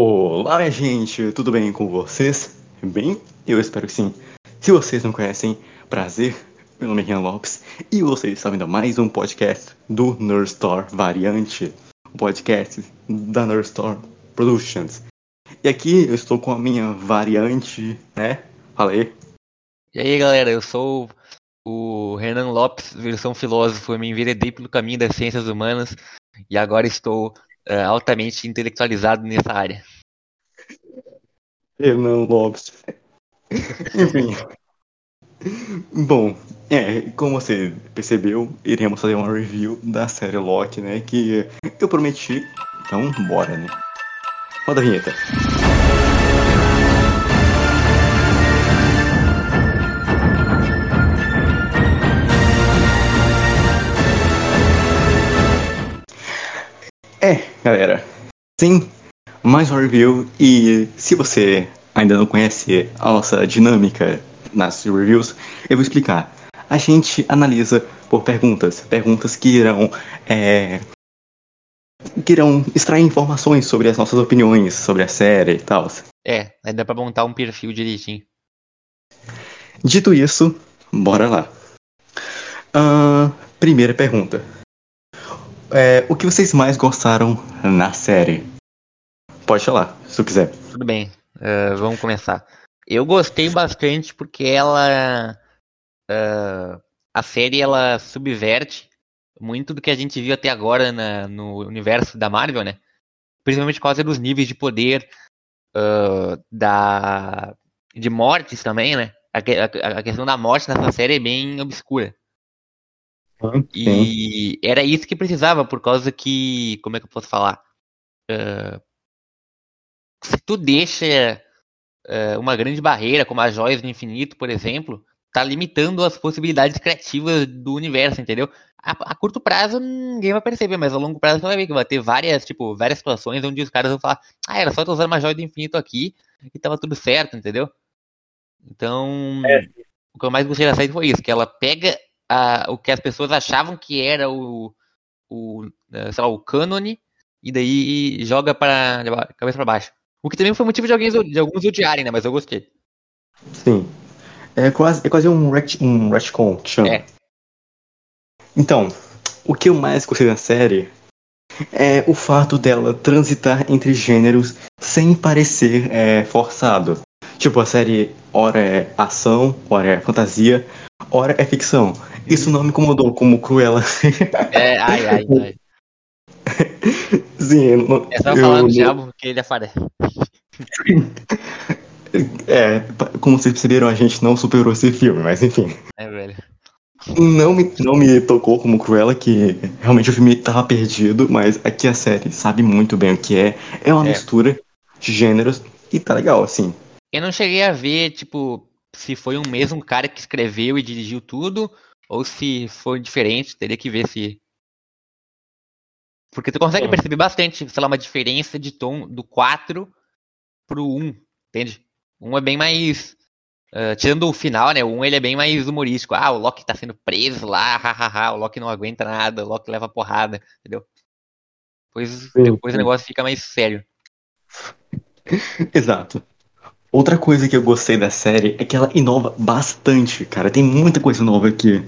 Olá, gente, tudo bem com vocês? Bem, eu espero que sim. Se vocês não conhecem, prazer, meu nome é Rian Lopes e vocês estão vendo mais um podcast do Nerd Variante, um podcast da Nerd Productions. E aqui eu estou com a minha variante, né? Fala aí. E aí, galera, eu sou o Renan Lopes, versão filósofo. Eu me enveredei pelo caminho das ciências humanas e agora estou uh, altamente intelectualizado nessa área. Renan Lopes. Enfim. Bom, é, como você percebeu, iremos fazer uma review da série Loki, né? Que eu prometi. Então, bora, né? Roda a vinheta. Galera. Sim, mais um review. E se você ainda não conhece a nossa dinâmica nas reviews, eu vou explicar. A gente analisa por perguntas, perguntas que irão, é, que irão extrair informações sobre as nossas opiniões sobre a série e tal. É, aí dá pra montar um perfil direitinho. Dito isso, bora lá. Uh, primeira pergunta. É, o que vocês mais gostaram na série? Pode falar, se tu quiser. Tudo bem, uh, vamos começar. Eu gostei bastante porque ela. Uh, a série ela subverte muito do que a gente viu até agora na, no universo da Marvel, né? Principalmente por causa dos níveis de poder, uh, da de mortes também, né? A, a, a, questão da morte nessa série é bem obscura. E era isso que precisava, por causa que. Como é que eu posso falar? Uh, se tu deixa uh, uma grande barreira, como as joias do infinito, por exemplo, tá limitando as possibilidades criativas do universo, entendeu? A, a, curto prazo ninguém vai perceber, mas a longo prazo você vai ver que vai ter várias, tipo, várias situações onde os caras vão falar, ah, era só tu usar uma joia do infinito aqui e tava tudo certo, entendeu? Então, é. o que eu mais gostei da série foi isso, que ela pega a, o que as pessoas achavam que era o, o eh, sei lá, o cânone, e daí joga para cabeça para baixo. O que também foi motivo de, alguém, de alguns odiarem, né? Mas eu gostei. Sim. É quase, é quase um, ret, um retcon que chama. É. Então, o que eu mais gostei da série é o fato dela transitar entre gêneros sem parecer é, forçado. Tipo, a série ora é ação, ora é fantasia, ora é ficção. Isso não me incomodou como Cruella. É, ai, ai, ai. Sim, não, é só falar do diabo que ele aparece. É, como vocês perceberam, a gente não superou esse filme, mas enfim. É, velho. Não me, não me tocou como Cruella, que realmente o filme tava perdido, mas aqui a série sabe muito bem o que é. É uma é. mistura de gêneros e tá legal, assim. Eu não cheguei a ver, tipo, se foi um mesmo cara que escreveu e dirigiu tudo, ou se for diferente, teria que ver se. Porque tu consegue é. perceber bastante, sei lá, uma diferença de tom do 4 pro 1, entende? Um é bem mais. Uh, tirando o final, né? O 1 ele é bem mais humorístico. Ah, o Loki tá sendo preso lá, hahaha, o Loki não aguenta nada, o Loki leva porrada, entendeu? Depois, sim, depois sim. o negócio fica mais sério. Exato. Outra coisa que eu gostei da série é que ela inova bastante, cara. Tem muita coisa nova aqui.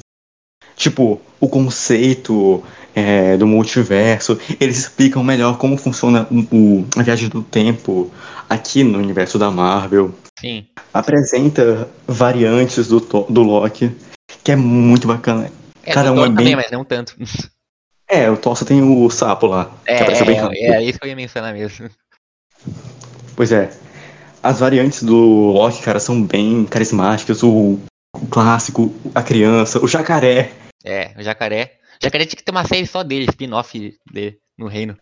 Tipo, o conceito é, do multiverso. Eles explicam melhor como funciona o, a viagem do tempo aqui no universo da Marvel. Sim. Apresenta variantes do, do Loki, que é muito bacana. É, Cada um é bem. Também, mas não tanto. É, o Thor só tem o sapo lá. É, é, é, isso que eu ia mencionar mesmo. Pois é. As variantes do Loki, cara, são bem carismáticas. O, o clássico, a criança, o jacaré. É, o jacaré. O jacaré tinha que ter uma série só dele, spin-off dele no reino.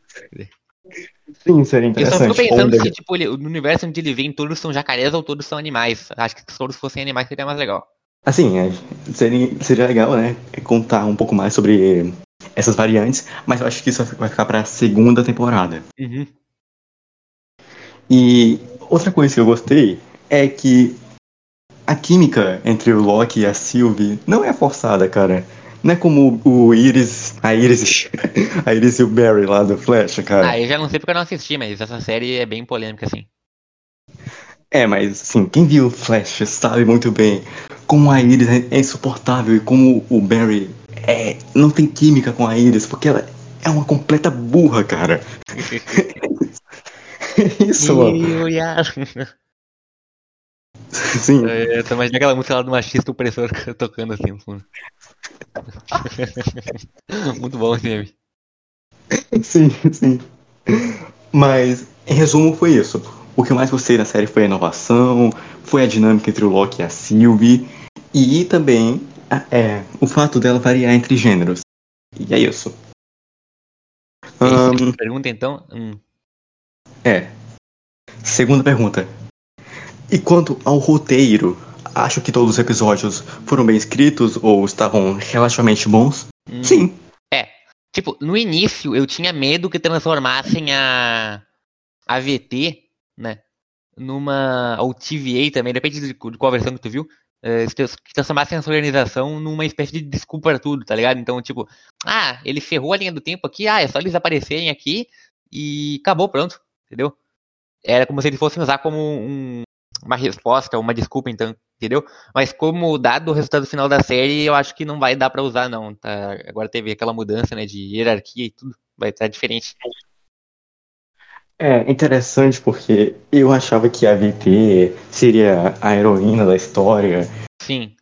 Sim, seria interessante. Eu só fico pensando se, tipo, ele, no universo onde ele vem, todos são jacarés ou todos são animais. Acho que se todos fossem animais seria mais legal. Assim, é, seria, seria legal, né? Contar um pouco mais sobre essas variantes, mas eu acho que isso vai ficar pra segunda temporada. Uhum. E outra coisa que eu gostei é que a química entre o Loki e a Sylvie não é forçada, cara. Não é como o Iris, a Iris, a Iris e o Barry lá do Flash, cara. Ah, eu já não sei porque eu não assisti, mas essa série é bem polêmica, assim. É, mas assim, quem viu o Flash sabe muito bem como a Iris é insuportável e como o Barry é, não tem química com a Iris, porque ela é uma completa burra, cara. Isso, mano. Sim. É, eu tô imaginando aquela música lá do machista opressor tocando assim no fundo. Muito bom esse meme. Sim, sim. Mas, em resumo, foi isso. O que eu mais gostei da série foi a inovação, foi a dinâmica entre o Loki e a Sylvie, e também é, o fato dela variar entre gêneros. E é isso. Um, pergunta então? Hum. É. Segunda pergunta. E quanto ao roteiro, acho que todos os episódios foram bem escritos ou estavam relativamente bons? Hum. Sim. É. Tipo, no início eu tinha medo que transformassem a a VT, né, numa ou TVA também, depende de, de qual versão que tu viu, é, que transformassem essa organização numa espécie de desculpa para tudo, tá ligado? Então, tipo, ah, ele ferrou a linha do tempo aqui, ah, é só eles aparecerem aqui e acabou, pronto, entendeu? Era como se eles fossem usar como um, uma resposta, uma desculpa, então, entendeu? Mas como dado o resultado final da série, eu acho que não vai dar para usar, não. Tá? Agora teve aquela mudança, né, de hierarquia e tudo, vai estar diferente. É interessante porque eu achava que a VP seria a heroína da história. Sim.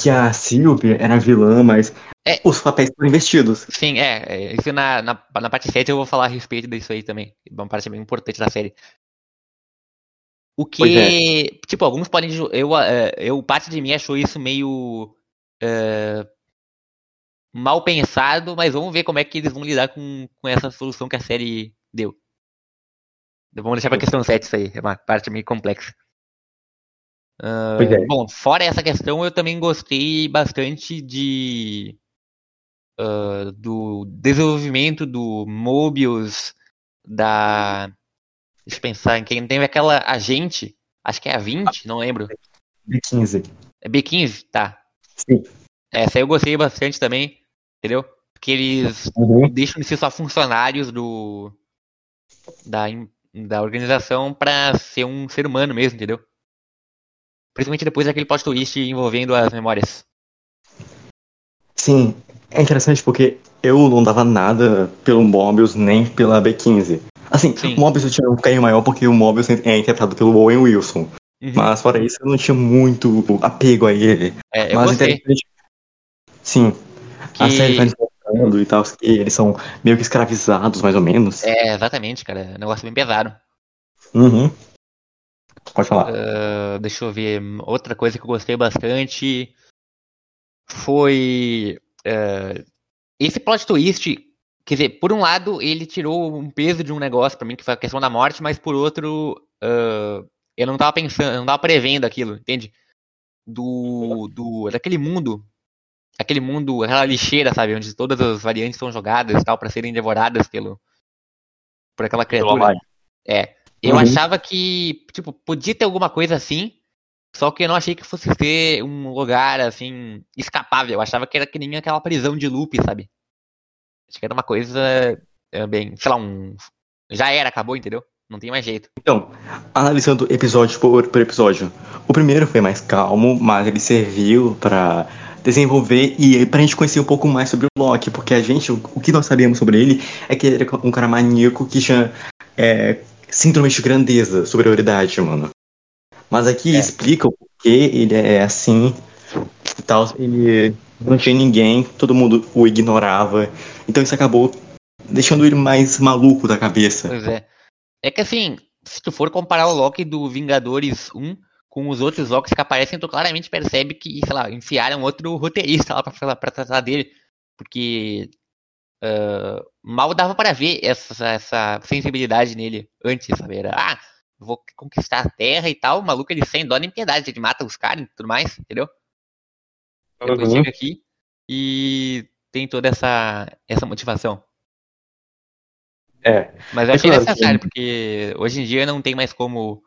Que a Sylvie era vilã, mas é, os papéis foram investidos. Sim, é. é isso na, na, na parte 7 eu vou falar a respeito disso aí também. Uma parte bem importante da série. O que, é. tipo, alguns podem. Eu, é, eu, parte de mim achou isso meio. Uh, mal pensado, mas vamos ver como é que eles vão lidar com, com essa solução que a série deu. Vamos deixar pra questão 7 isso aí, é uma parte meio complexa. Uh, é. Bom, fora essa questão, eu também gostei bastante de. Uh, do desenvolvimento do Mobius, da Deixa eu pensar em quem teve aquela agente, acho que é a 20, não lembro. B15. É B15, tá. Sim. Essa aí eu gostei bastante também, entendeu? Porque eles uhum. deixam de ser só funcionários do da, da organização para ser um ser humano mesmo, entendeu? Principalmente depois daquele plot twist envolvendo as memórias. Sim, é interessante porque eu não dava nada pelo Mobius nem pela B15. Assim, Sim. o Mobius eu tinha um carinho maior porque o Mobius é interpretado pelo Owen Wilson. Uhum. Mas fora isso, eu não tinha muito apego a ele. É, eu Mas gostei. interessante. Sim. Que... A série tá mostrando e tal, que eles são meio que escravizados, mais ou menos. É, exatamente, cara. É um negócio bem pesado. Uhum. Pode falar. Uh, deixa eu ver. Outra coisa que eu gostei bastante foi. Uh, esse plot twist Quer dizer, por um lado, ele tirou um peso de um negócio para mim, que foi a questão da morte, mas por outro, uh, eu não tava pensando, não tava prevendo aquilo, entende? Do, do, daquele mundo, aquele mundo, aquela lixeira, sabe? Onde todas as variantes são jogadas e tal, para serem devoradas pelo, por aquela criatura. É. Eu uhum. achava que, tipo, podia ter alguma coisa assim, só que eu não achei que fosse ser um lugar, assim, escapável. Eu achava que era que nem aquela prisão de loop, sabe? Acho que era uma coisa é, bem, sei lá, um. Já era, acabou, entendeu? Não tem mais jeito. Então, analisando episódio por, por episódio. O primeiro foi mais calmo, mas ele serviu para desenvolver e pra gente conhecer um pouco mais sobre o Loki, porque a gente, o, o que nós sabíamos sobre ele é que ele era um cara maníaco que tinha é, síndrome de grandeza, superioridade, mano. Mas aqui é. explica o porquê ele é assim e tal. Ele não tinha ninguém, todo mundo o ignorava. Então isso acabou deixando ele mais maluco da cabeça. Pois é. É que assim, se tu for comparar o Loki do Vingadores 1 com os outros Locks que aparecem, tu claramente percebe que, sei lá, enfiaram outro roteirista lá pra, pra tratar dele. Porque uh, mal dava para ver essa, essa sensibilidade nele antes, sabe? Era, ah, vou conquistar a Terra e tal, o maluco ele sem dó nem piedade, ele mata os caras e tudo mais, entendeu? Depois uhum. chega aqui e tem toda essa, essa motivação. É. Mas eu achei é claro necessário, que... porque hoje em dia não tem mais como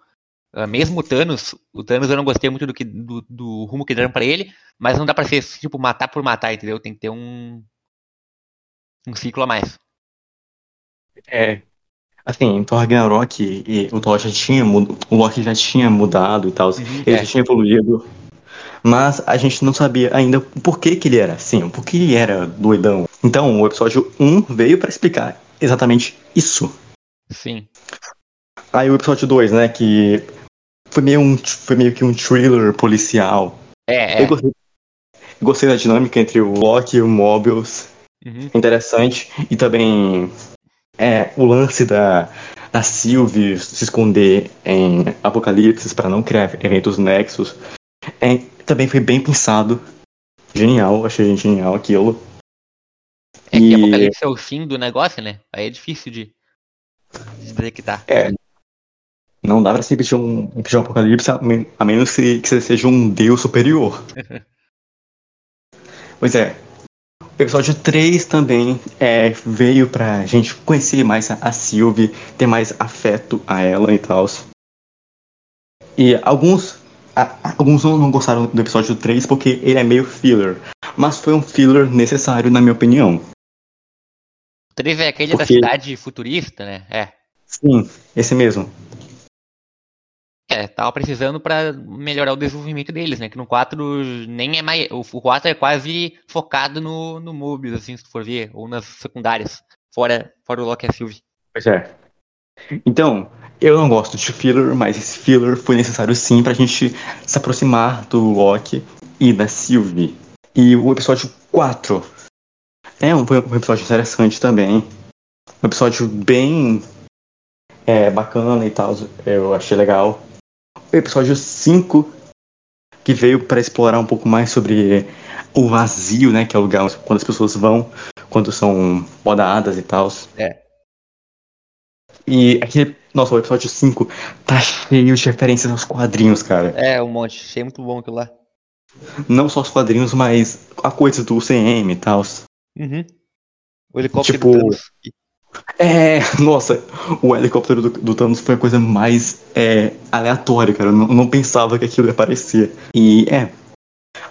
Uh, mesmo o Thanos, o Thanos eu não gostei muito do, que, do, do rumo que deram para ele, mas não dá pra ser, tipo, matar por matar, entendeu? Tem que ter um. Um ciclo a mais. É. Assim, Thor Ragnarok e, o Thor já tinha o Loki já tinha mudado e tal, uhum, ele é. já tinha evoluído. Mas a gente não sabia ainda por que, que ele era assim, por que ele era doidão. Então, o episódio 1 veio para explicar exatamente isso. Sim. Aí o episódio 2, né, que foi meio, um, foi meio que um thriller policial. É, é. Eu gostei, eu gostei da dinâmica entre o Loki e o Mobius. Uhum. Interessante. E também é, o lance da, da Sylvie se esconder em Apocalipse para não criar eventos nexos. É, também foi bem pensado. Genial, achei genial aquilo. É e... que Apocalipse é o fim do negócio, né? Aí é difícil de, de detectar. É, não dá pra se pedir um, pedir um apocalipse a, menos que, que você seja um deus superior. pois é. O episódio 3 também é, veio pra gente conhecer mais a, a Sylvie, ter mais afeto a ela e tal. E alguns, a, alguns não gostaram do episódio 3 porque ele é meio filler. Mas foi um filler necessário, na minha opinião. O 3 é aquele porque... da cidade futurista, né? É. Sim, esse mesmo. É, tava precisando para melhorar o desenvolvimento deles, né? Que no 4 nem é mais. O 4 é quase focado no, no Mobius, assim, se for ver, ou nas secundárias, fora, fora o Loki e a Sylvie. Pois é. Então, eu não gosto de filler, mas esse filler foi necessário sim pra gente se aproximar do Loki e da Sylvie. E o episódio 4 é um, um episódio interessante também. Um episódio bem é, bacana e tal, eu achei legal episódio 5, que veio para explorar um pouco mais sobre o vazio, né? Que é o lugar quando as pessoas vão, quando são podadas e tal. É. E aquele. Nossa, o episódio 5 tá cheio de referências aos quadrinhos, cara. É, um monte. Achei muito bom aquilo lá. Não só os quadrinhos, mas a coisa do CM e tal. Uhum. O helicóptero tipo, é, nossa, o helicóptero do, do Thanos foi a coisa mais é, aleatória, cara. Eu não, não, pensava que aquilo ia aparecer. E é.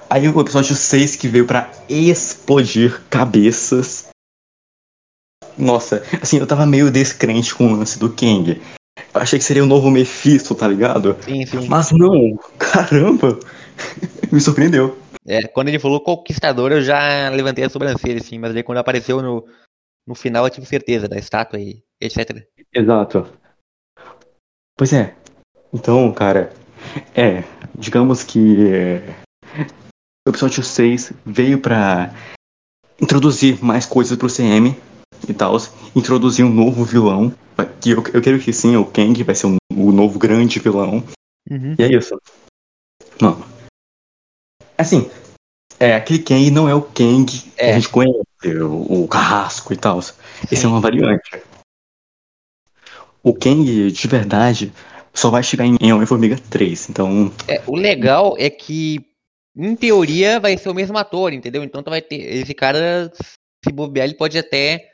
Aí o episódio 6 que veio para explodir cabeças. Nossa, assim, eu tava meio descrente com o lance do Kang. Eu achei que seria o novo Mephisto, tá ligado? Sim, sim. Mas não, caramba! Me surpreendeu. É, quando ele falou conquistador, eu já levantei a sobrancelha, assim, mas aí quando apareceu no, no final eu tive certeza da estátua e etc. Exato. Pois é. Então, cara, é, digamos que o episódio 6 veio para introduzir mais coisas pro CM e tal, introduzir um novo vilão, que eu, eu quero que sim, o Kang vai ser um, o novo grande vilão. Uhum. E é isso. Mano. Assim, é, aquele Kang não é o Kang é. que a gente conhece o, o carrasco e tal. Esse é uma variante. O Kang, de verdade, só vai chegar em Homem-Formiga 3, então... É, o legal é que, em teoria, vai ser o mesmo ator, entendeu? Então tu vai ter... Esse cara, se bobear, ele pode até...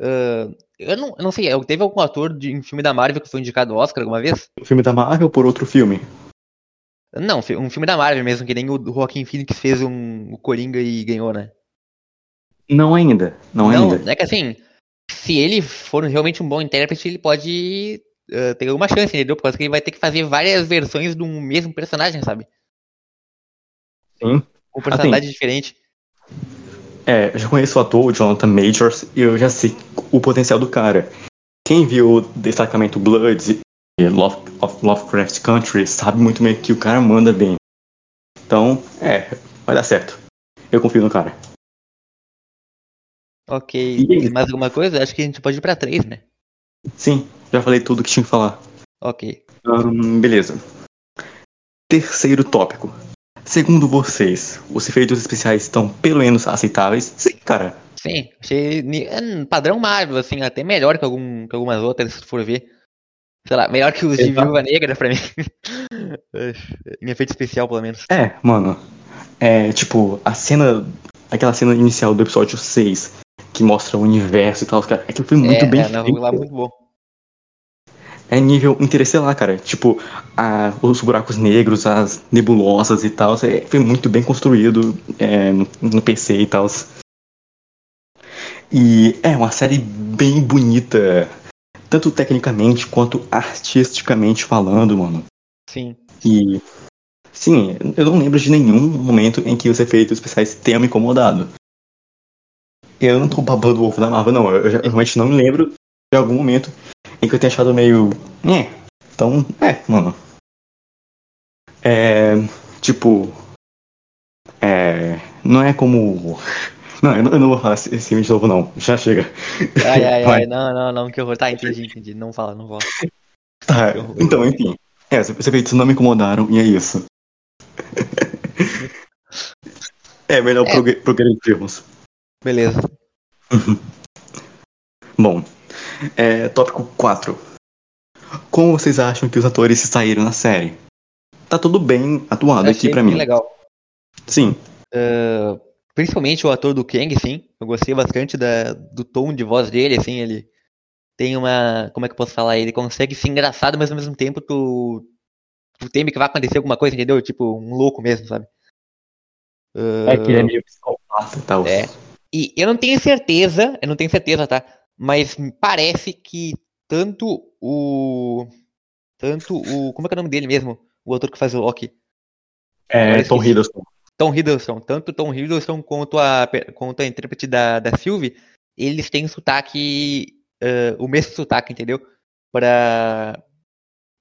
Uh, eu, não, eu não sei, teve algum ator de, em filme da Marvel que foi indicado ao Oscar alguma vez? Filme da Marvel por outro filme? Não, um filme da Marvel mesmo, que nem o Joaquim Phoenix fez um, o Coringa e ganhou, né? Não ainda, não, não ainda. É que assim, se ele for realmente um bom intérprete, ele pode uh, ter alguma chance, entendeu? Por causa que ele vai ter que fazer várias versões de um mesmo personagem, sabe? Sim. Com personalidade assim, diferente. É, eu já conheço o ator, o Jonathan Majors, e eu já sei o potencial do cara. Quem viu o destacamento Blood e Love, of Lovecraft Country sabe muito bem que o cara manda bem. Então, é, vai dar certo. Eu confio no cara. Ok. E... Mais alguma coisa? Acho que a gente pode ir pra três, né? Sim, já falei tudo que tinha que falar. Ok. Um, beleza. Terceiro tópico. Segundo vocês, os efeitos especiais estão pelo menos aceitáveis? Sim, cara. Sim, achei é, padrão Marvel, assim, até melhor que, algum, que algumas outras, se for ver. Sei lá, melhor que os Exato. de Viúva Negra pra mim. em efeito especial, pelo menos. É, mano. É, tipo, a cena. Aquela cena inicial do episódio 6, que mostra o universo e tal, cara. Aquilo foi muito é, bem é, feito. Lá muito bom. é nível interestelar, cara. Tipo, a, os buracos negros, as nebulosas e tal, é, foi muito bem construído é, no, no PC e tal. E é uma série bem bonita, tanto tecnicamente quanto artisticamente falando, mano. Sim. E sim, eu não lembro de nenhum momento em que os efeitos especiais tenham me incomodado. Eu não tô babando o ovo da Marvel, não. Eu, eu realmente não me lembro de algum momento em que eu tenha achado meio. É. Então, é, mano. É. Tipo. É. Não é como. Não, eu não, eu não vou falar esse filme de novo, não. Já chega. Ai, ai, ai, não, não, não, que horror. Tá, entendi, entendi. Não fala, não fala. Tá, então, enfim. É, os efeitos não me incomodaram e é isso. é, melhor é. progredirmos. Beleza. Bom, é, tópico 4. Como vocês acham que os atores se saíram na série? Tá tudo bem atuado aqui pra mim. legal. Sim. Uh, principalmente o ator do Kang, sim. Eu gostei bastante da, do tom de voz dele, assim, ele tem uma. Como é que eu posso falar? Ele consegue ser engraçado, mas ao mesmo tempo tu, tu teme que vai acontecer alguma coisa, entendeu? Tipo, um louco mesmo, sabe? Uh, é que ele é meio psicopata e tal. É. E eu não tenho certeza, eu não tenho certeza, tá? Mas parece que tanto o. Tanto o. Como é que é o nome dele mesmo? O ator que faz o Loki. É, Tom Hiddleston. Tom Hiddleston. Tanto Tom Hiddleston quanto a, quanto a intérprete da, da Sylvie, eles têm sotaque. Uh, o mesmo sotaque, entendeu? Pra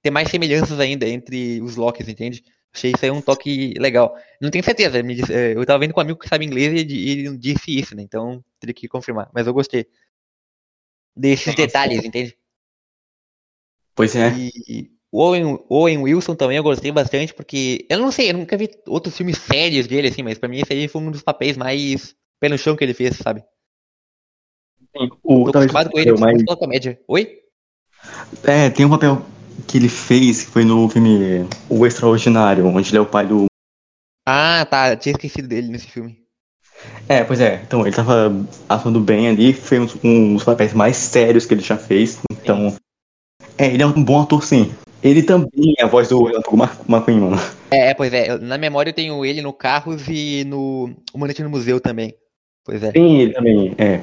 ter mais semelhanças ainda entre os Locks, entende? Achei isso aí um toque legal. Não tenho certeza, disse, eh, eu tava vendo com um amigo que sabe inglês e ele disse isso, né? Então teria que confirmar. Mas eu gostei desses detalhes, entende? Pois é. E o Owen, Owen Wilson também eu gostei bastante, porque eu não sei, eu nunca vi outros filmes sérios dele, assim, mas pra mim esse aí foi um dos papéis mais pé no chão que ele fez, sabe? Sim, o, Tô acostumado com ele, mais... comédia. Oi? É, tem um papel que ele fez, que foi no filme O Extraordinário, onde ele é o pai do. Ah, tá. Tinha esquecido dele nesse filme. É, pois é. Então, ele tava atuando bem ali, foi um, um dos papéis mais sérios que ele já fez. Então. Sim. É, ele é um bom ator, sim. Ele também é a voz do Renato McQueen, mano. É, pois é. Na memória eu tenho ele no Carros e no O Manete no Museu também. Pois é. Sim, ele também, é.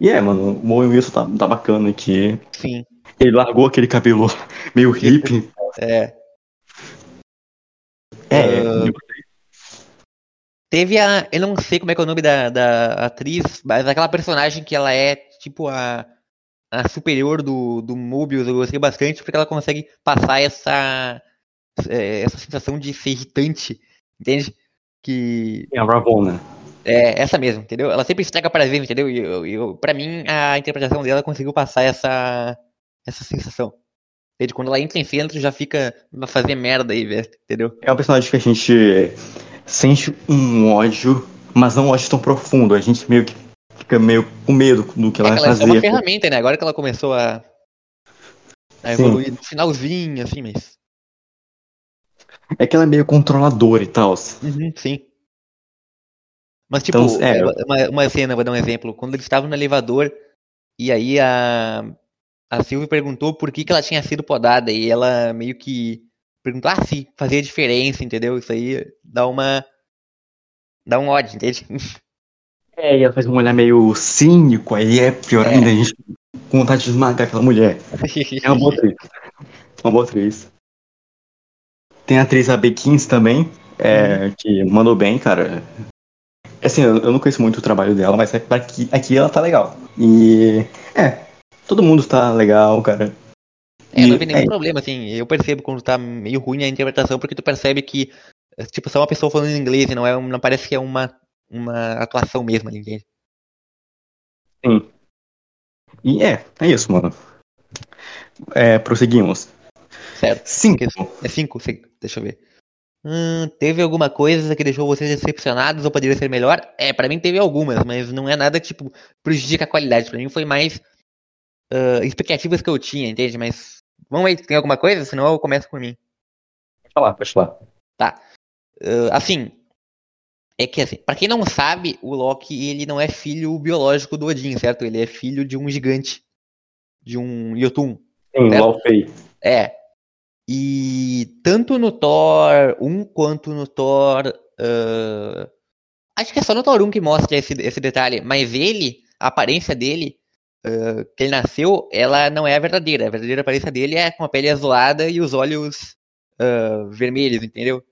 E é, mano, o Owen Wilson tá, tá bacana aqui. Sim. Ele largou aquele cabelo meio hippie. É. É. Uh, teve a. Eu não sei como é que é o nome da, da atriz, mas aquela personagem que ela é tipo a, a superior do, do Mobius, eu gostei bastante, porque ela consegue passar essa. É, essa sensação de ser irritante, entende? Que. É a Ravonna. É, essa mesmo, entendeu? Ela sempre estraga para ver, entendeu? E eu, eu, pra mim, a interpretação dela conseguiu passar essa, essa sensação. Entende? Quando ela entra em cena, já fica vai fazer merda aí, velho, entendeu? É um personagem que a gente sente um ódio, mas não um ódio tão profundo. A gente meio que fica meio com medo do que ela é vai fazer. É uma ferramenta, né? Agora que ela começou a, a evoluir no finalzinho, assim, mas. É que ela é meio controladora e tal. Uhum, sim. Mas, tipo, então, é... uma, uma cena, vou dar um exemplo. Quando eles estavam no elevador, e aí a, a Silvia perguntou por que, que ela tinha sido podada e ela meio que perguntou, ah, se fazia diferença, entendeu? Isso aí dá uma. dá um ódio, entende? É, e ela faz um olhar meio cínico, aí é pior é. ainda, a gente com vontade de esmagar aquela mulher. É uma boa atriz. Uma boa atriz. Tem a atriz AB 15 também, é, uhum. que mandou bem, cara. Assim, eu, eu não conheço muito o trabalho dela, mas aqui, aqui ela tá legal. E. É, todo mundo tá legal, cara. É, não vi nenhum é... problema, assim. Eu percebo quando tá meio ruim a interpretação, porque tu percebe que, tipo, só uma pessoa falando inglês, não, é, não parece que é uma, uma atuação mesmo, ninguém. Sim. E é, é isso, mano. É, prosseguimos. Certo. Cinco. É cinco, cinco. deixa eu ver. Hum, teve alguma coisa que deixou vocês decepcionados ou poderia ser melhor? É, para mim teve algumas, mas não é nada que, tipo, prejudica a qualidade. Para mim foi mais uh, expectativas que eu tinha, entende? Mas vamos se tem alguma coisa, senão eu começo por mim. Pode falar, pode falar. Tá. Uh, assim, é que assim, pra quem não sabe, o Loki ele não é filho biológico do Odin, certo? Ele é filho de um gigante. de um Yotun. Sim? Laufey. É. E tanto no Thor 1 quanto no Thor. Uh, acho que é só no Thor 1 que mostra esse, esse detalhe, mas ele, a aparência dele, uh, que ele nasceu, ela não é a verdadeira. A verdadeira aparência dele é com a pele azulada e os olhos uh, vermelhos, entendeu?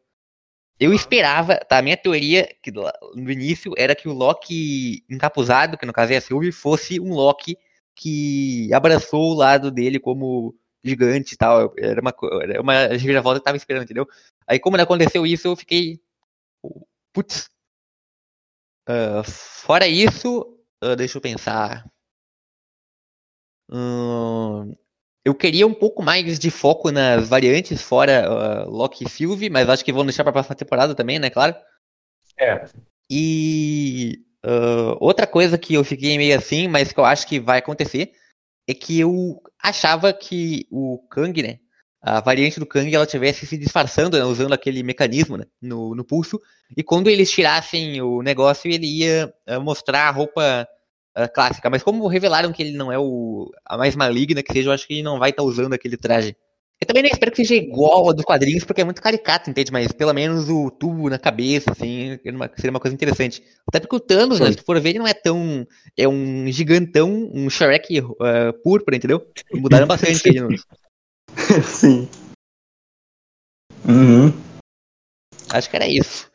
Eu esperava, tá? Minha teoria que no início era que o Loki encapuzado, que no caso é a Sylvie, fosse um Loki que abraçou o lado dele como gigante e tal. Era uma, era uma reviravolta que eu tava esperando, entendeu? Aí, como não aconteceu isso, eu fiquei. Putz. Uh, fora isso, uh, deixa eu pensar. Hum, eu queria um pouco mais de foco nas variantes, fora uh, Loki e Sylvie, mas acho que vão deixar pra próxima temporada também, né? Claro. É. E uh, outra coisa que eu fiquei meio assim, mas que eu acho que vai acontecer, é que eu achava que o Kang, né? A variante do Kang, ela tivesse se disfarçando, né, usando aquele mecanismo né, no, no pulso, e quando eles tirassem o negócio, ele ia uh, mostrar a roupa uh, clássica. Mas como revelaram que ele não é o, a mais maligna que seja, eu acho que ele não vai estar tá usando aquele traje. Eu também nem espero que seja igual a dos quadrinhos, porque é muito caricato, entende? Mas pelo menos o tubo na cabeça, assim, seria uma coisa interessante. Até porque o Thanos, né, se for ver, ele não é tão. É um gigantão, um Shrek uh, púrpura, entendeu? Mudaram bastante ele. No... Sim. Uhum. Acho que era isso.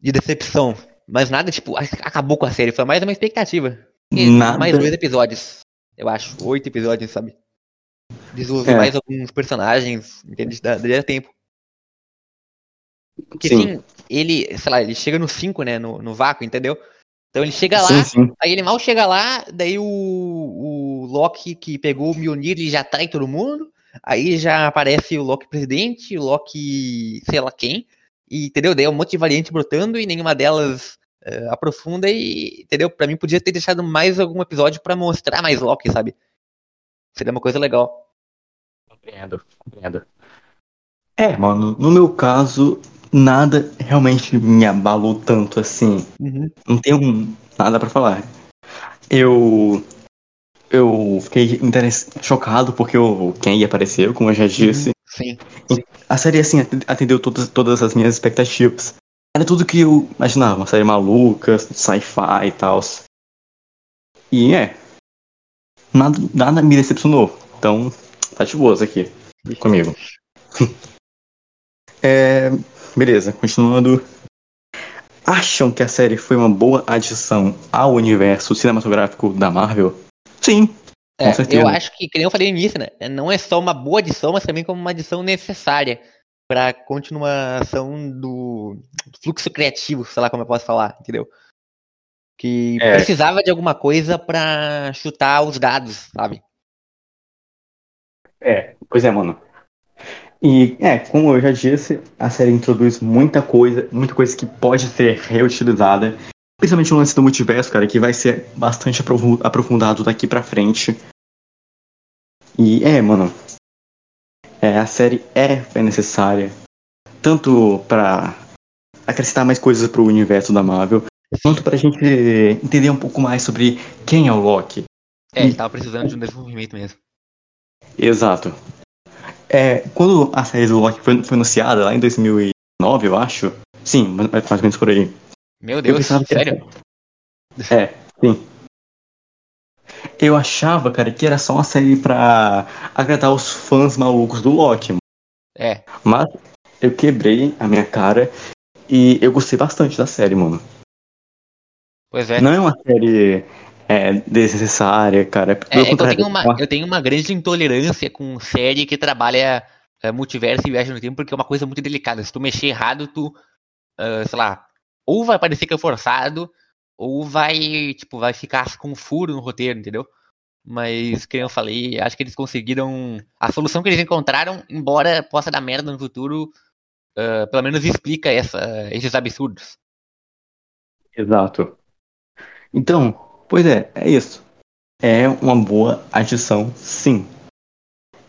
De decepção. Mas nada, tipo, acabou com a série. Foi mais uma expectativa. E nada. Mais dois episódios. Eu acho. Oito episódios, sabe? Desenvolver é. mais alguns personagens, entende? Daria tempo. Porque sim. sim. ele, sei lá, ele chega no 5, né? No, no vácuo, entendeu? Então ele chega lá, sim, sim. aí ele mal chega lá, daí o, o Loki que pegou o Mjolnir, ele já trai todo mundo. Aí já aparece o Loki presidente, o Loki sei lá quem. E, entendeu? Daí é um monte de variante brotando e nenhuma delas uh, aprofunda e, entendeu? Pra mim podia ter deixado mais algum episódio para mostrar mais Loki, sabe? Seria uma coisa legal. Compreendo, compreendo. É, mano, no meu caso, nada realmente me abalou tanto assim. Uhum. Não tenho nada para falar. Eu eu fiquei chocado porque o Ken apareceu, como eu já disse. Uhum. Sim. A série, assim, atendeu todas, todas as minhas expectativas. Era tudo que eu imaginava, uma série maluca, sci-fi e tal. E é. Nada, nada me decepcionou. Então, tá de boas aqui comigo. é, beleza, continuando. Acham que a série foi uma boa adição ao universo cinematográfico da Marvel? Sim, é, eu acho que, que nem eu falei no início, né? Não é só uma boa adição, mas também como uma adição necessária para continuação do fluxo criativo, sei lá como eu posso falar, entendeu? Que é. precisava de alguma coisa para chutar os dados, sabe? É, pois é, mano. E é, como eu já disse, a série introduz muita coisa, muita coisa que pode ser reutilizada Principalmente o lance do multiverso, cara, que vai ser bastante aprofundado daqui pra frente. E é, mano. É, a série é, é necessária. Tanto pra acrescentar mais coisas pro universo da Marvel, quanto pra gente entender um pouco mais sobre quem é o Loki. É, ele tava precisando de um desenvolvimento mesmo. Exato. É, quando a série do Loki foi, foi anunciada, lá em 2009, eu acho. Sim, mais ou menos por aí. Meu Deus, sério? É, sim. Eu achava, cara, que era só uma série pra agradar os fãs malucos do Loki. Mano. É. Mas eu quebrei a minha cara e eu gostei bastante da série, mano. Pois é. Não é uma série é, desnecessária, cara. É, é eu, tenho uma, eu tenho uma grande intolerância com série que trabalha é, multiverso e viagem no tempo, porque é uma coisa muito delicada. Se tu mexer errado, tu, uh, sei lá, ou vai parecer que é forçado, ou vai, tipo, vai ficar com um furo no roteiro, entendeu? Mas, como eu falei, acho que eles conseguiram. A solução que eles encontraram, embora possa dar merda no futuro, uh, pelo menos explica essa, esses absurdos. Exato. Então, pois é, é isso. É uma boa adição, sim.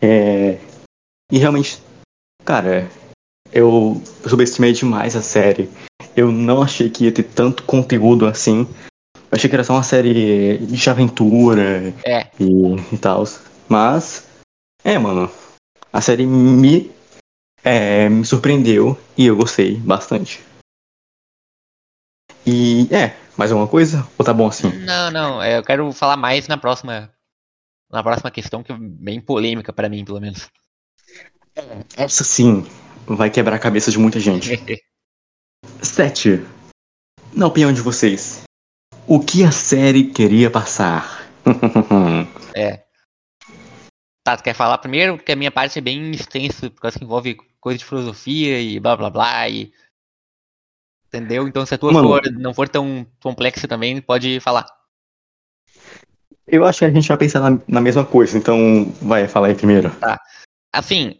É... E realmente, cara, eu subestimei demais a série. Eu não achei que ia ter tanto conteúdo assim. Eu achei que era só uma série de aventura é. e, e tal. Mas, é, mano, a série me, é, me surpreendeu e eu gostei bastante. E, é, mais alguma coisa? Ou tá bom assim? Não, não, é, eu quero falar mais na próxima na próxima questão, que é bem polêmica para mim, pelo menos. Essa sim vai quebrar a cabeça de muita gente. Sete. Na opinião de vocês, o que a série queria passar? é. Tá, tu quer falar primeiro? Porque a minha parte é bem extensa, por causa que envolve coisa de filosofia e blá blá blá e. Entendeu? Então se a tua for, não for tão complexa também, pode falar. Eu acho que a gente vai pensar na, na mesma coisa, então vai, falar aí primeiro. Tá. Assim,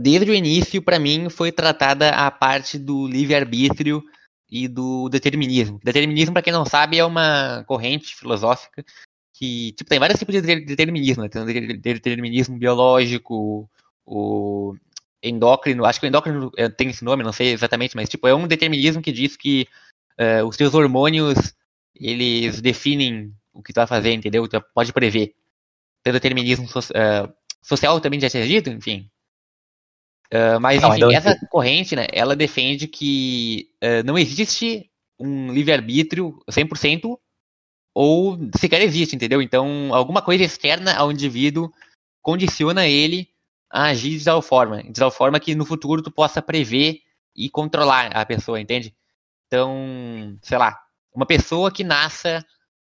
desde o início, para mim, foi tratada a parte do livre-arbítrio e do determinismo. Determinismo, para quem não sabe, é uma corrente filosófica que tipo, tem vários tipos de determinismo. Né? Tem o determinismo biológico, o endócrino, acho que o endócrino eh, tem esse nome, não sei exatamente, mas tipo, é um determinismo que diz que uh, os seus hormônios eles definem o que tu vai fazer, entendeu? Tu pode prever. Tem o determinismo so uh, social também já tinha dito, enfim. Uh, mas, não, enfim, essa corrente, né, ela defende que uh, não existe um livre-arbítrio 100% ou sequer existe, entendeu? Então, alguma coisa externa ao indivíduo condiciona ele a agir de tal forma, de tal forma que no futuro tu possa prever e controlar a pessoa, entende? Então, sei lá, uma pessoa que nasça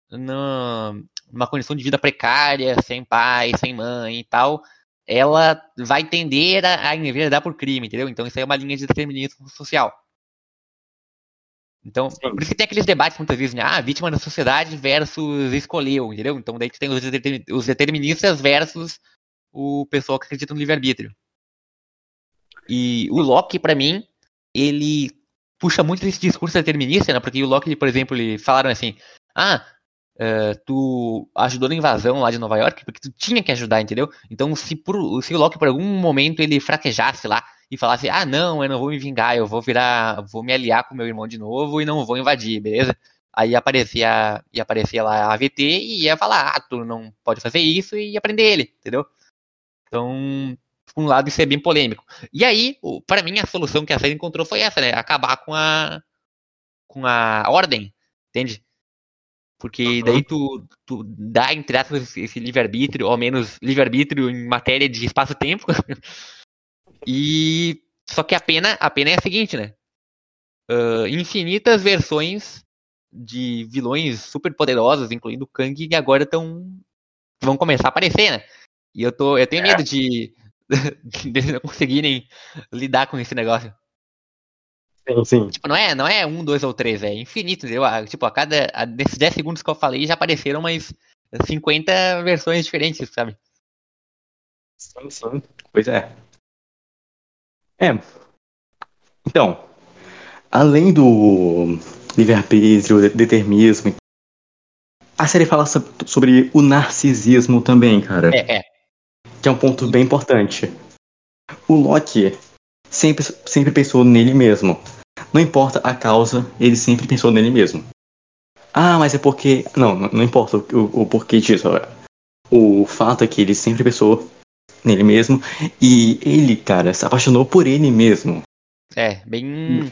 numa condição de vida precária, sem pai, sem mãe e tal, ela vai tender a, a enveredar por crime, entendeu? Então isso aí é uma linha de determinismo social. Então, Sim. por isso que tem aqueles debates muitas vezes, né? Ah, vítima da sociedade versus escolheu, entendeu? Então daí tu tem os deterministas versus o pessoal que acredita no livre-arbítrio. E o Locke, para mim, ele puxa muito esse discurso determinista, né? Porque o Locke, por exemplo, ele falaram assim: ah, Uh, tu ajudou na invasão lá de Nova York porque tu tinha que ajudar, entendeu? Então, se, por, se o Loki por algum momento ele fraquejasse lá e falasse, ah, não, eu não vou me vingar, eu vou virar, vou me aliar com meu irmão de novo e não vou invadir, beleza? Aí aparecia, ia aparecer lá a AVT e ia falar, ah, tu não pode fazer isso e aprender ele, entendeu? Então, por um lado, isso é bem polêmico. E aí, para mim, a solução que a série encontrou foi essa, né? Acabar com a, com a ordem, entende? Porque daí tu, tu dá, entre aspas, esse livre-arbítrio, ou menos livre-arbítrio em matéria de espaço-tempo. e. Só que a pena, a pena é a seguinte, né? Uh, infinitas versões de vilões super poderosos, incluindo Kang, que agora estão. vão começar a aparecer, né? E eu, tô, eu tenho medo de, de não conseguirem lidar com esse negócio. Sim, sim. Tipo, não é, não é um, dois ou três, é infinito, entendeu? Tipo, a cada. A, nesses 10 segundos que eu falei já apareceram mais 50 versões diferentes, sabe? Sim, sim. Pois é. É. Então, além do livre-arbítrio, determinismo, a série fala sobre o narcisismo também, cara. É, é. Que é um ponto bem importante. O Loki sempre, sempre pensou nele mesmo. Não importa a causa, ele sempre pensou nele mesmo. Ah, mas é porque. Não, não importa o, o porquê disso. O fato é que ele sempre pensou nele mesmo. E ele, cara, se apaixonou por ele mesmo. É, bem.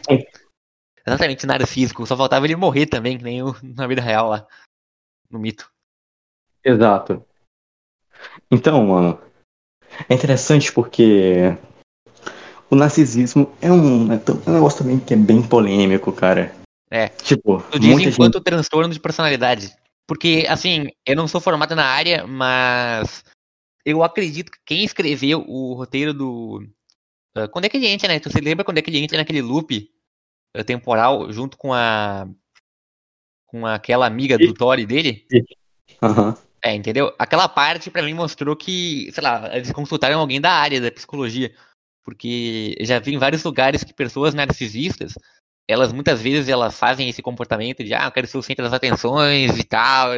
Exatamente, cenário físico. Só faltava ele morrer também, que nem o, na vida real lá. No mito. Exato. Então, mano. É interessante porque o narcisismo é um, é um negócio também que é bem polêmico, cara. É. Tipo, tu diz enquanto gente... transtorno de personalidade. Porque, assim, eu não sou formado na área, mas eu acredito que quem escreveu o roteiro do. Uh, quando é que ele entra, né? Tu se lembra quando é que ele entra naquele loop uh, temporal junto com a. com aquela amiga do Tori dele? Uhum. É, entendeu? Aquela parte para mim mostrou que, sei lá, eles consultaram alguém da área da psicologia. Porque já vi em vários lugares que pessoas narcisistas, elas muitas vezes elas fazem esse comportamento de, ah, eu quero ser o centro das atenções e tal,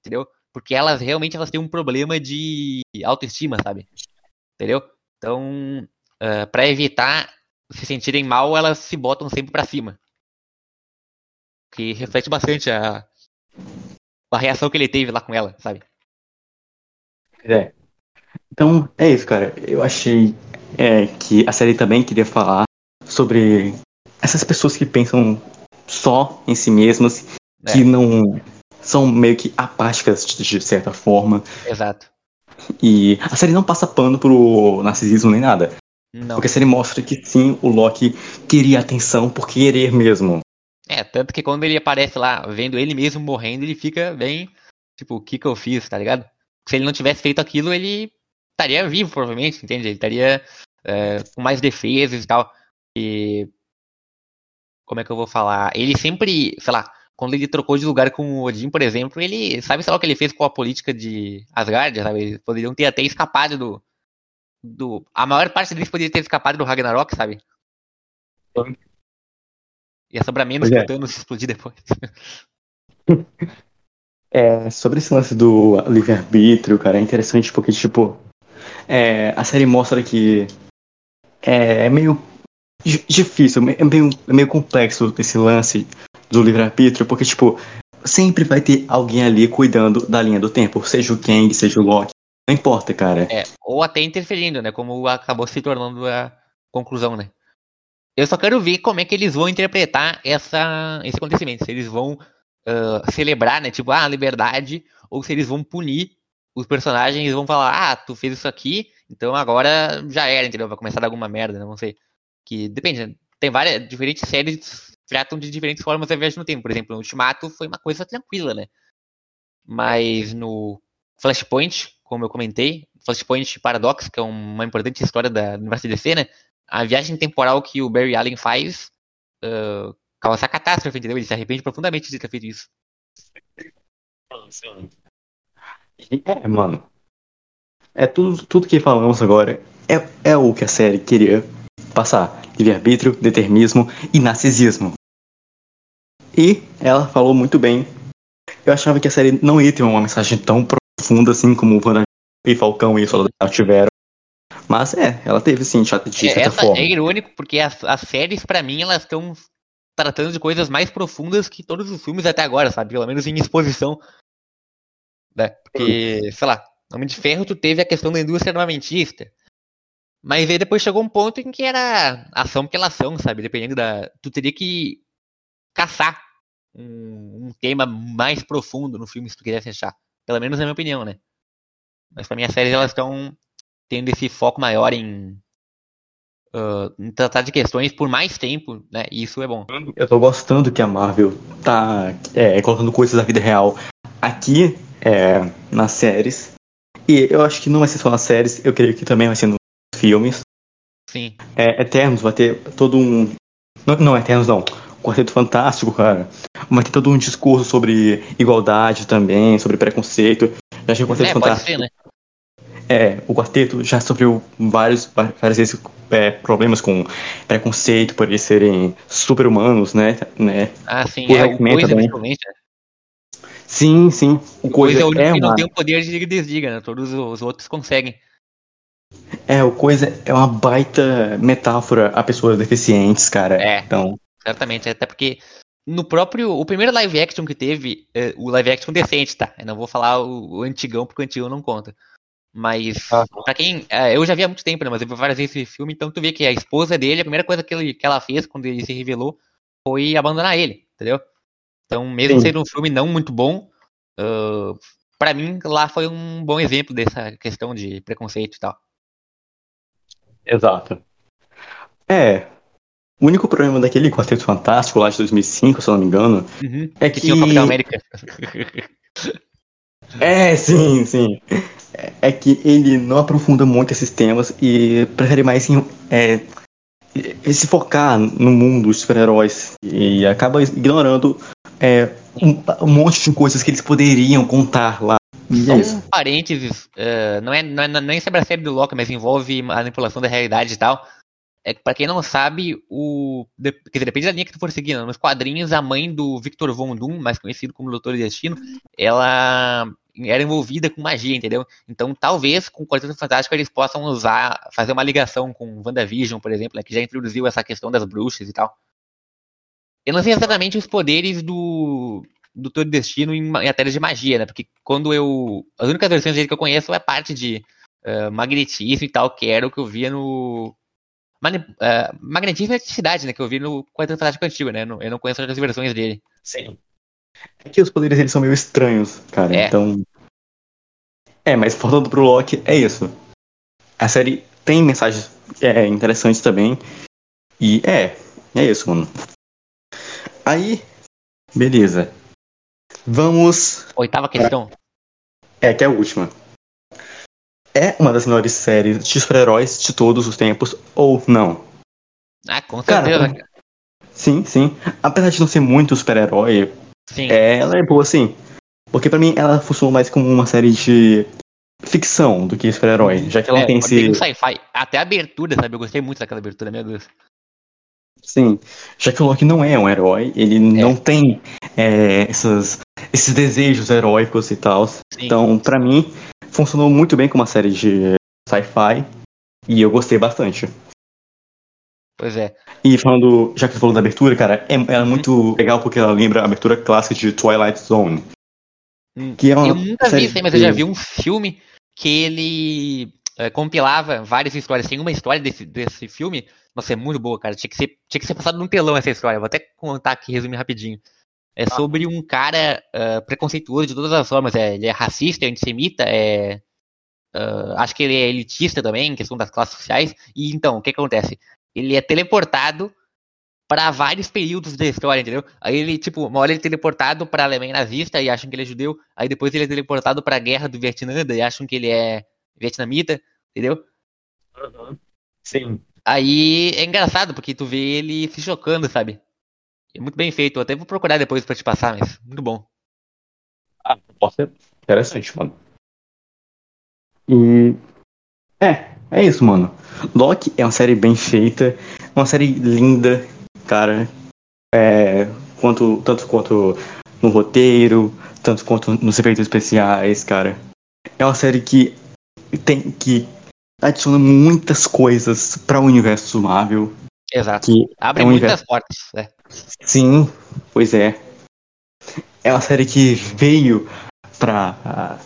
entendeu? Porque elas realmente elas têm um problema de autoestima, sabe? Entendeu? Então, uh, para evitar se sentirem mal, elas se botam sempre para cima. Que reflete bastante a, a reação que ele teve lá com ela, sabe? É. Então, é isso, cara. Eu achei é, que a série também queria falar sobre essas pessoas que pensam só em si mesmas, é. que não são meio que apáticas de certa forma. Exato. E a série não passa pano pro narcisismo nem nada. Não. Porque a série mostra que sim, o Loki queria atenção por querer mesmo. É, tanto que quando ele aparece lá, vendo ele mesmo morrendo, ele fica bem, tipo, o que que eu fiz, tá ligado? Se ele não tivesse feito aquilo, ele estaria vivo, provavelmente, entende? Ele estaria é, com mais defesas e tal. E. Como é que eu vou falar? Ele sempre, sei lá, quando ele trocou de lugar com o Odin, por exemplo, ele. Sabe, sei lá o que ele fez com a política de Asgard, sabe? Eles poderiam ter até escapado do. do a maior parte deles poderia ter escapado do Ragnarok, sabe? Ia sobrar menos pois que é. o Thanos explodir depois. É, sobre esse lance do livre-arbítrio, cara, é interessante porque, tipo, é, a série mostra que é, é meio difícil, é meio, é meio complexo esse lance do livre-arbítrio, porque, tipo, sempre vai ter alguém ali cuidando da linha do tempo, seja o Kang, seja o Loki, não importa, cara. É, ou até interferindo, né, como acabou se tornando a conclusão, né. Eu só quero ver como é que eles vão interpretar essa, esse acontecimento, se eles vão uh, celebrar, né, tipo, ah, liberdade, ou se eles vão punir os personagens vão falar, ah, tu fez isso aqui, então agora já era, entendeu? Vai começar a dar alguma merda, né? Não sei. Que depende? Tem várias diferentes séries tratam de diferentes formas a viagem no tempo. Por exemplo, no Ultimato foi uma coisa tranquila, né? Mas no Flashpoint, como eu comentei, Flashpoint Paradox, que é uma importante história da universo DC, né? A viagem temporal que o Barry Allen faz uh, causa catástrofe, entendeu? Ele se arrepende profundamente de ter feito isso. É, mano. É tudo, tudo que falamos agora é, é o que a série queria passar. Livre-arbítrio, determinismo e narcisismo. E ela falou muito bem. Eu achava que a série não ia ter uma mensagem tão profunda assim como o Wanda e Falcão e Soldado tiveram. Mas é, ela teve sim, de certa é, forma. É irônico porque as, as séries, para mim, elas estão tratando de coisas mais profundas que todos os filmes até agora, sabe? Pelo menos em exposição né? Porque, sei lá, Homem de Ferro tu teve a questão da indústria armamentista. Mas aí depois chegou um ponto em que era ação pela ação, sabe? Dependendo da. Tu teria que caçar um, um tema mais profundo no filme se tu quisesse achar. Pelo menos na minha opinião, né? Mas pra mim as séries elas estão tendo esse foco maior em, uh, em tratar de questões por mais tempo, né? E isso é bom. Eu tô gostando que a Marvel tá é, colocando coisas da vida real aqui é, nas séries. E eu acho que não vai ser só nas séries, eu creio que também vai ser nos filmes. Sim. É, Eternos vai ter todo um. Não, não Eternos não. Quarteto Fantástico, cara. Vai ter todo um discurso sobre igualdade também, sobre preconceito. Já achei o Quarteto é, Fantástico. Ser, né? É, o quarteto já sofreu vários, várias vezes é, problemas com preconceito por eles serem super-humanos, né, né? Ah, sim, o é, o coisa, principalmente, né? Sim, sim. O Coisa, coisa é o único é que não tem o poder de desliga, né? Todos os outros conseguem. É, o Coisa é uma baita metáfora a pessoas deficientes, cara. É, então... certamente. Até porque no próprio... O primeiro live action que teve, é, o live action decente, tá? Eu não vou falar o, o antigão, porque o antigão não conta. Mas, ah. pra quem... É, eu já vi há muito tempo, né? Mas eu vi várias vezes esse filme, então tu vê que a esposa dele, a primeira coisa que, ele, que ela fez quando ele se revelou foi abandonar ele, entendeu? Então, mesmo Sim. sendo um filme não muito bom, uh, para mim lá foi um bom exemplo dessa questão de preconceito e tal. Exato. É. O único problema daquele Quarteto Fantástico lá de 2005, se eu não me engano, uhum, é que, que tinha o Capitão América. é, sim, sim. É, é que ele não aprofunda muito esses temas e prefere mais é, se focar no mundo dos super-heróis e acaba ignorando é, um, um, monte de coisas que eles poderiam contar lá. Só um parênteses, uh, não, é, não, é, não é sobre a série do Loki, mas envolve manipulação da realidade e tal. É que, pra quem não sabe, o. Quer dizer, depende da linha que tu for seguindo. Nos quadrinhos, a mãe do Victor Von Doom, mais conhecido como Doutor Destino, ela era envolvida com magia, entendeu? Então, talvez com o Quarteto Fantástico eles possam usar, fazer uma ligação com WandaVision, por exemplo, né, que já introduziu essa questão das bruxas e tal. Eu não sei exatamente os poderes do, do Todo Destino em matérias de magia, né? Porque quando eu. As únicas versões dele que eu conheço é parte de uh, magnetismo e tal, que era o que eu via no. Mani, uh, magnetismo e eletricidade, né? Que eu vi no Quarteto Fantástico Antigo, né? Eu não conheço outras versões dele. Sim. É que os poderes deles são meio estranhos, cara. É. Então. É, mas voltando pro Loki, é isso. A série tem mensagens é, interessantes também. E é, é isso, mano. Aí, beleza. Vamos. Oitava questão. É, que é a última. É uma das melhores séries de super-heróis de todos os tempos ou não? Ah, com certeza. Cara, sim, sim. Apesar de não ser muito super-herói, é, ela é boa sim. Porque pra mim ela funciona mais como uma série de ficção do que super-herói. Já que ela é, tem esse. Um sci-fi. Até a abertura, sabe? Eu gostei muito daquela abertura, meu Deus. Sim. Já que o Loki não é um herói, ele é. não tem é, essas, esses desejos heróicos e tal. Então, pra mim, funcionou muito bem como uma série de sci-fi. E eu gostei bastante. Pois é. E falando, já que você falou da abertura, cara, é, é muito legal porque ela lembra a abertura clássica de Twilight Zone. Hum. Que é uma eu nunca vi isso aí, mas eu já vi um filme que ele é, compilava várias histórias. Tem uma história desse, desse filme, nossa, é muito boa, cara. Tinha que, ser, tinha que ser passado num telão essa história. Vou até contar aqui, resumir rapidinho. É ah. sobre um cara uh, preconceituoso de todas as formas. É, ele é racista, é antissemita, é. Uh, acho que ele é elitista também, em questão das classes sociais. E então, o que, acontece? ele é teleportado para vários períodos da história, entendeu? Aí ele, tipo, uma hora ele é teleportado pra Alemanha nazista e acham que ele é judeu, aí depois ele é teleportado pra guerra do Vietnã e acham que ele é vietnamita, entendeu? Uhum. Sim. Aí é engraçado, porque tu vê ele se chocando, sabe? É muito bem feito, eu até vou procurar depois pra te passar, mas muito bom. Ah, pode ser interessante, mano. E. É, é isso, mano. Loki é uma série bem feita, uma série linda, cara. É, quanto, tanto quanto no roteiro, tanto quanto nos efeitos especiais, cara. É uma série que tem que adiciona muitas coisas para o universo Marvel. Exato. Que Abre é um muitas universo... portas. É. Sim, pois é. É uma série que veio pra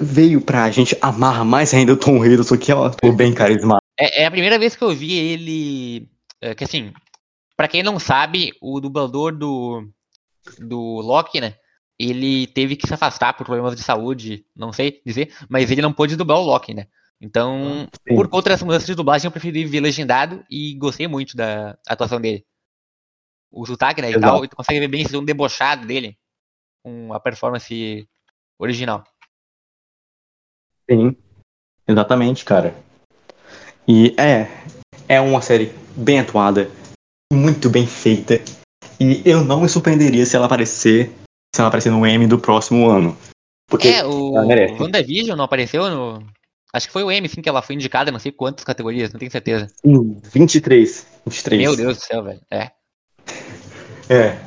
veio pra gente amar mais ainda o Tom Hiddleston, que é um ator bem carismático. É, é, a primeira vez que eu vi ele. É, que assim, para quem não sabe, o dublador do, do Loki, né? Ele teve que se afastar por problemas de saúde, não sei dizer, mas ele não pôde dublar o Loki, né? Então, Sim. por conta dessa mudança de dublagem, eu preferi ver legendado e gostei muito da atuação dele. O sotaque, né, e tal, e tu consegue ver bem esse tom debochado dele com a performance original. Sim, exatamente, cara. E é, é uma série bem atuada, muito bem feita. E eu não me surpreenderia se ela aparecer, se ela aparecer no M do próximo ano. Porque é, o WandaVision não apareceu no. Acho que foi o M, sim, que ela foi indicada, não sei quantas categorias, não tenho certeza. Sim, 23. 23. Meu Deus do céu, velho. É. É.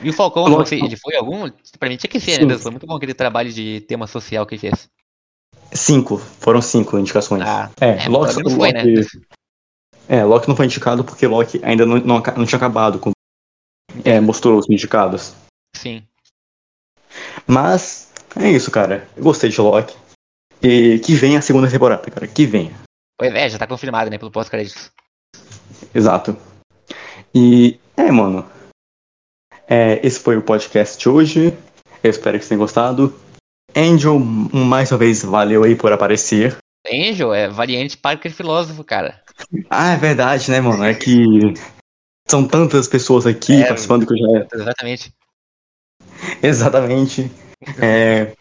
E o Falcão, não sei, ele foi algum? Pra mim tinha que ser, né? Foi muito bom aquele trabalho de tema social que ele fez. Cinco, foram cinco indicações. Ah, é, é Loki, não foi, Loki, né? É, Loki não foi indicado porque Loki ainda não, não, não tinha acabado com. É, mostrou os indicados. Sim. Mas, é isso, cara. Eu gostei de Loki. E que venha a segunda temporada, cara. Que venha. Pois é, já tá confirmado, né, pelo pós-créditos. Exato. E, é, mano. É, esse foi o podcast de hoje. Eu espero que vocês tenham gostado. Angel, mais uma vez, valeu aí por aparecer. Angel é variante Parker Filósofo, cara. Ah, é verdade, né, mano? É que são tantas pessoas aqui é, participando que eu já. Exatamente. Exatamente. É...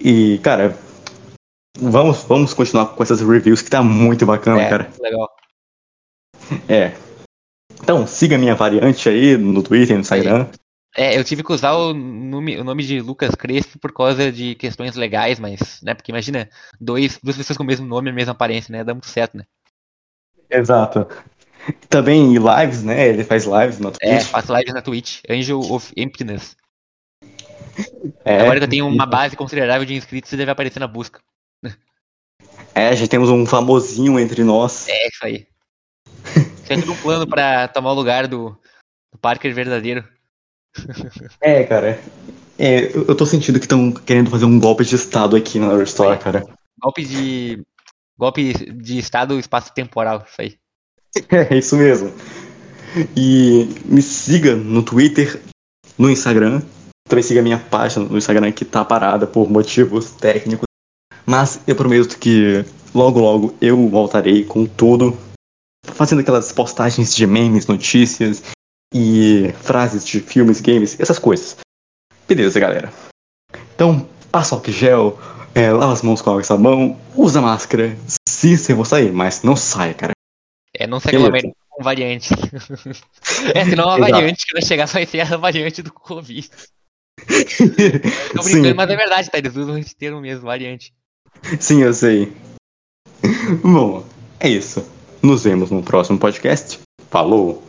E, cara, vamos, vamos continuar com essas reviews que tá muito bacana, é, cara. Legal. É. Então, siga minha variante aí no Twitter, no Instagram. É, eu tive que usar o nome, o nome de Lucas Crespo por causa de questões legais, mas, né, porque imagina, dois, duas pessoas com o mesmo nome e a mesma aparência, né, dá muito certo, né. Exato. Também lives, né, ele faz lives na Twitch. É, faz lives na Twitch, Angel of Emptiness. É, Agora que eu tenho uma base considerável de inscritos, você deve aparecer na busca. É, já temos um famosinho entre nós. É, isso aí. Sempre um plano pra tomar o lugar do, do Parker verdadeiro. É, cara. É, eu tô sentindo que estão querendo fazer um golpe de estado aqui na Store, cara. Golpe de. Golpe de estado espaço-temporal, isso aí. É, isso mesmo. E me siga no Twitter, no Instagram. Também siga a minha página no Instagram que tá parada por motivos técnicos. Mas eu prometo que logo logo eu voltarei com tudo. Fazendo aquelas postagens de memes, notícias e frases de filmes, games, essas coisas. Beleza, galera. Então, passa álcool gel, é, lava as mãos com água e sabão, usa máscara, se você for sair, mas não saia, cara. É, não se aglomere com variante. é, senão a variante que vai chegar vai ser a variante do Covid. Tô brincando, Sim. mas é verdade, tá? Eles usam esse termo mesmo, variante. Sim, eu sei. Bom, é isso. Nos vemos no próximo podcast. Falou!